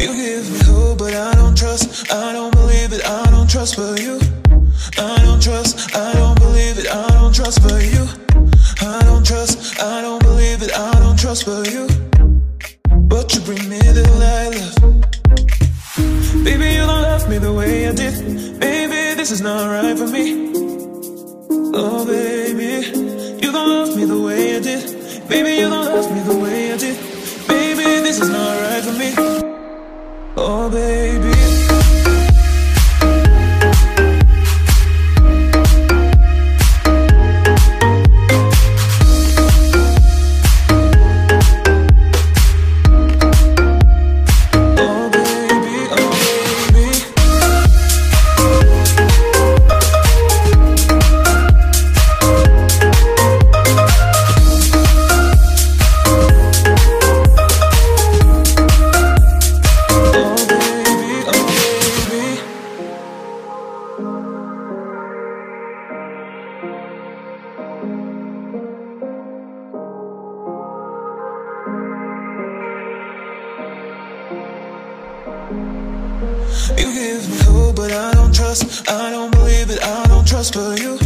You give me hope, but I don't trust. I don't believe it, I don't trust for you. I don't trust, I don't believe it, I don't trust for you. I don't trust, I don't believe it, I don't trust for you. But you bring me the light, love. Baby, you don't love me the way I did. Baby, this is not right for me. Oh, baby, you don't love me the way I did. Baby, you don't love me Oh, baby. You give me hope, but I don't trust. I don't believe it. I don't trust for you.